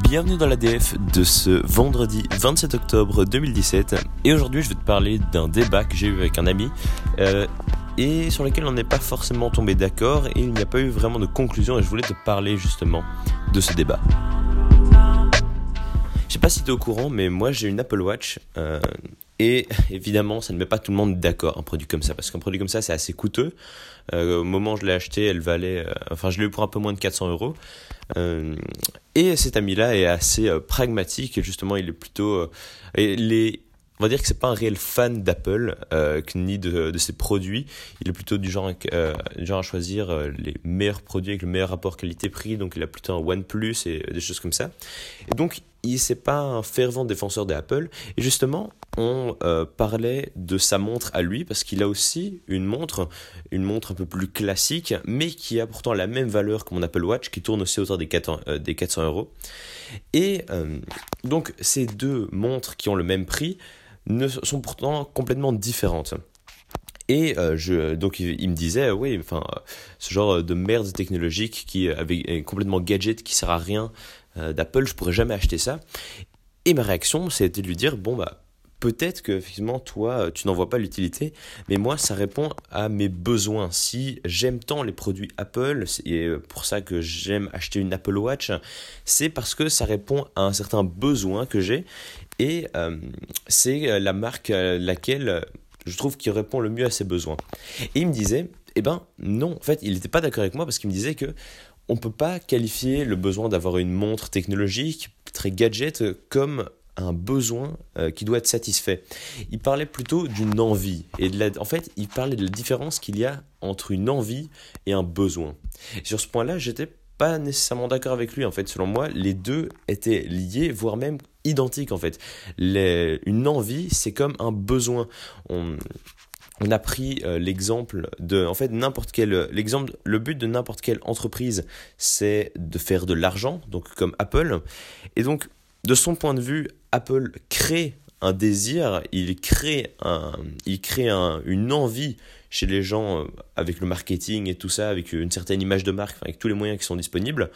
Bienvenue dans l'ADF de ce vendredi 27 octobre 2017 et aujourd'hui je vais te parler d'un débat que j'ai eu avec un ami euh, et sur lequel on n'est pas forcément tombé d'accord et il n'y a pas eu vraiment de conclusion et je voulais te parler justement de ce débat. Je sais pas si tu es au courant mais moi j'ai une Apple Watch euh, et évidemment, ça ne met pas tout le monde d'accord, un produit comme ça, parce qu'un produit comme ça, c'est assez coûteux. Euh, au moment où je l'ai acheté, elle valait, euh, enfin, je l'ai eu pour un peu moins de 400 euros. Euh, et cet ami-là est assez pragmatique, et justement, il est plutôt, les, on va dire que c'est pas un réel fan d'Apple ni de, de, ses produits. Il est plutôt du genre, du genre à choisir les meilleurs produits avec le meilleur rapport qualité-prix. Donc il a plutôt un OnePlus et des choses comme ça. Et donc il c'est pas un fervent défenseur d'Apple. Et justement, on euh, parlait de sa montre à lui parce qu'il a aussi une montre, une montre un peu plus classique, mais qui a pourtant la même valeur que mon Apple Watch, qui tourne aussi autour des 400, euh, des 400 euros. Et euh, donc ces deux montres qui ont le même prix ne sont pourtant complètement différentes. Et je, donc il, me disait, oui, enfin, ce genre de merde technologique qui avait complètement gadget, qui sert à rien d'Apple, je pourrais jamais acheter ça. Et ma réaction, c'était de lui dire, bon bah peut-être que effectivement toi euh, tu n'en vois pas l'utilité, mais moi ça répond à mes besoins. Si j'aime tant les produits Apple, et euh, pour ça que j'aime acheter une Apple Watch, c'est parce que ça répond à un certain besoin que j'ai et euh, c'est la marque laquelle je trouve qui répond le mieux à ces besoins. Et il me disait, eh ben non, en fait il n'était pas d'accord avec moi parce qu'il me disait que on peut pas qualifier le besoin d'avoir une montre technologique très gadget comme un besoin euh, qui doit être satisfait. Il parlait plutôt d'une envie. Et de en fait, il parlait de la différence qu'il y a entre une envie et un besoin. sur ce point-là, j'étais pas nécessairement d'accord avec lui. En fait, selon moi, les deux étaient liés, voire même identiques. En fait, une envie, c'est comme un besoin. On, on a pris euh, l'exemple de, en fait, n'importe quel, l'exemple, le but de n'importe quelle entreprise, c'est de faire de l'argent, donc comme Apple. Et donc, de son point de vue, Apple crée un désir, il crée, un, il crée une envie chez les gens euh, avec le marketing et tout ça, avec une certaine image de marque, avec tous les moyens qui sont disponibles,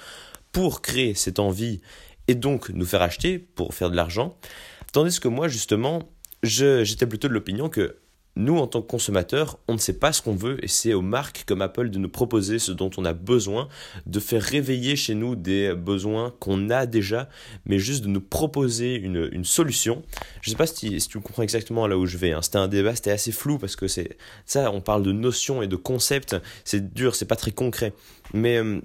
pour créer cette envie et donc nous faire acheter pour faire de l'argent. Tandis que moi, justement, j'étais plutôt de l'opinion que nous, en tant que consommateurs, on ne sait pas ce qu'on veut et c'est aux marques comme Apple de nous proposer ce dont on a besoin, de faire réveiller chez nous des besoins qu'on a déjà, mais juste de nous proposer une, une solution. Je ne sais pas si, tu comprends exactement là où je vais. Hein. C'était un débat, c'était assez flou parce que c'est ça, on parle de notions et de concepts, c'est dur, c'est pas très concret. Mais euh,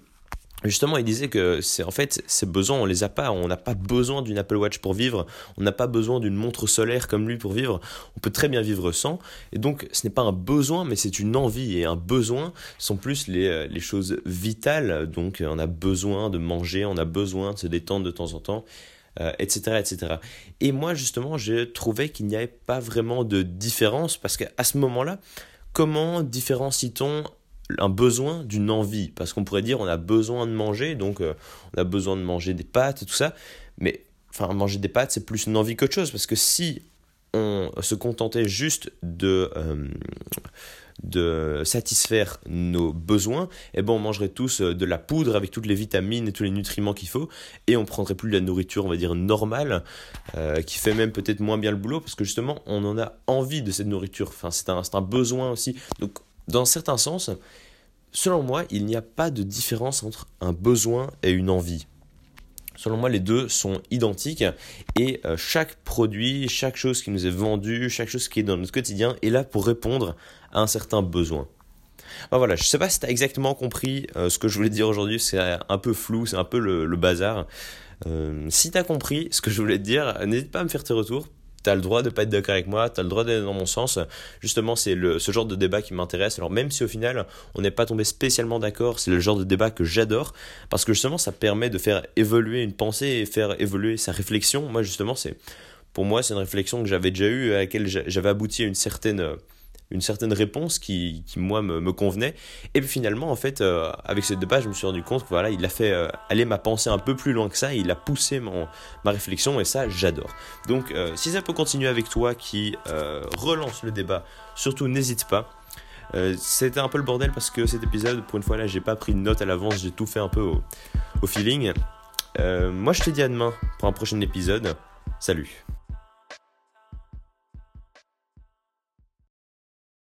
Justement, il disait que c'est en fait ces besoins, on les a pas. On n'a pas besoin d'une Apple Watch pour vivre. On n'a pas besoin d'une montre solaire comme lui pour vivre. On peut très bien vivre sans. Et donc, ce n'est pas un besoin, mais c'est une envie. Et un besoin sont plus les, euh, les choses vitales. Donc, on a besoin de manger, on a besoin de se détendre de temps en temps. etc., euh, etc. Et moi, justement, j'ai trouvé qu'il n'y avait pas vraiment de différence parce qu'à ce moment-là, comment différencie-t-on un besoin d'une envie. Parce qu'on pourrait dire on a besoin de manger, donc euh, on a besoin de manger des pâtes et tout ça. Mais enfin, manger des pâtes, c'est plus une envie qu'autre chose. Parce que si on se contentait juste de, euh, de satisfaire nos besoins, eh ben on mangerait tous euh, de la poudre avec toutes les vitamines et tous les nutriments qu'il faut, et on prendrait plus de la nourriture, on va dire, normale, qui fait même peut-être moins bien le boulot, parce que justement, on en a envie de cette nourriture. Enfin, c'est un, un besoin aussi. Donc, dans certains sens, selon moi, il n'y a pas de différence entre un besoin et une envie. Selon moi, les deux sont identiques et euh, chaque produit, chaque chose qui nous est vendue, chaque chose qui est dans notre quotidien est là pour répondre à un certain besoin. Ben voilà, je ne sais pas si tu as exactement compris euh, ce que je voulais dire aujourd'hui, c'est un peu flou, c'est un peu le, bazar. Euh, si tu as compris ce que je voulais te dire, n'hésite pas à me faire tes retours T'as le droit de pas être d'accord avec moi, t'as le droit d'aller dans mon sens. Justement, c'est ce genre de débat qui m'intéresse. Alors même si au final on n'est pas tombé spécialement d'accord, c'est le genre de débat que j'adore parce que justement ça permet de faire évoluer une pensée et faire évoluer sa réflexion. Moi justement, c'est pour moi c'est une réflexion que j'avais déjà eue à laquelle j'avais abouti à une certaine une certaine réponse qui, moi, me, convenait. Et puis finalement, en fait, euh, avec ce débat, je me suis rendu compte que voilà, il a fait euh, aller ma pensée un peu plus loin que ça, il a poussé mon, ma réflexion, et ça, j'adore. Donc, euh, si ça peut continuer avec toi qui relance le débat, surtout n'hésite pas. C'était un peu le bordel parce que cet épisode, pour une fois là, j'ai pas pris de note à l'avance, j'ai tout fait un peu au, au feeling. moi je te dis à demain pour un prochain épisode. Salut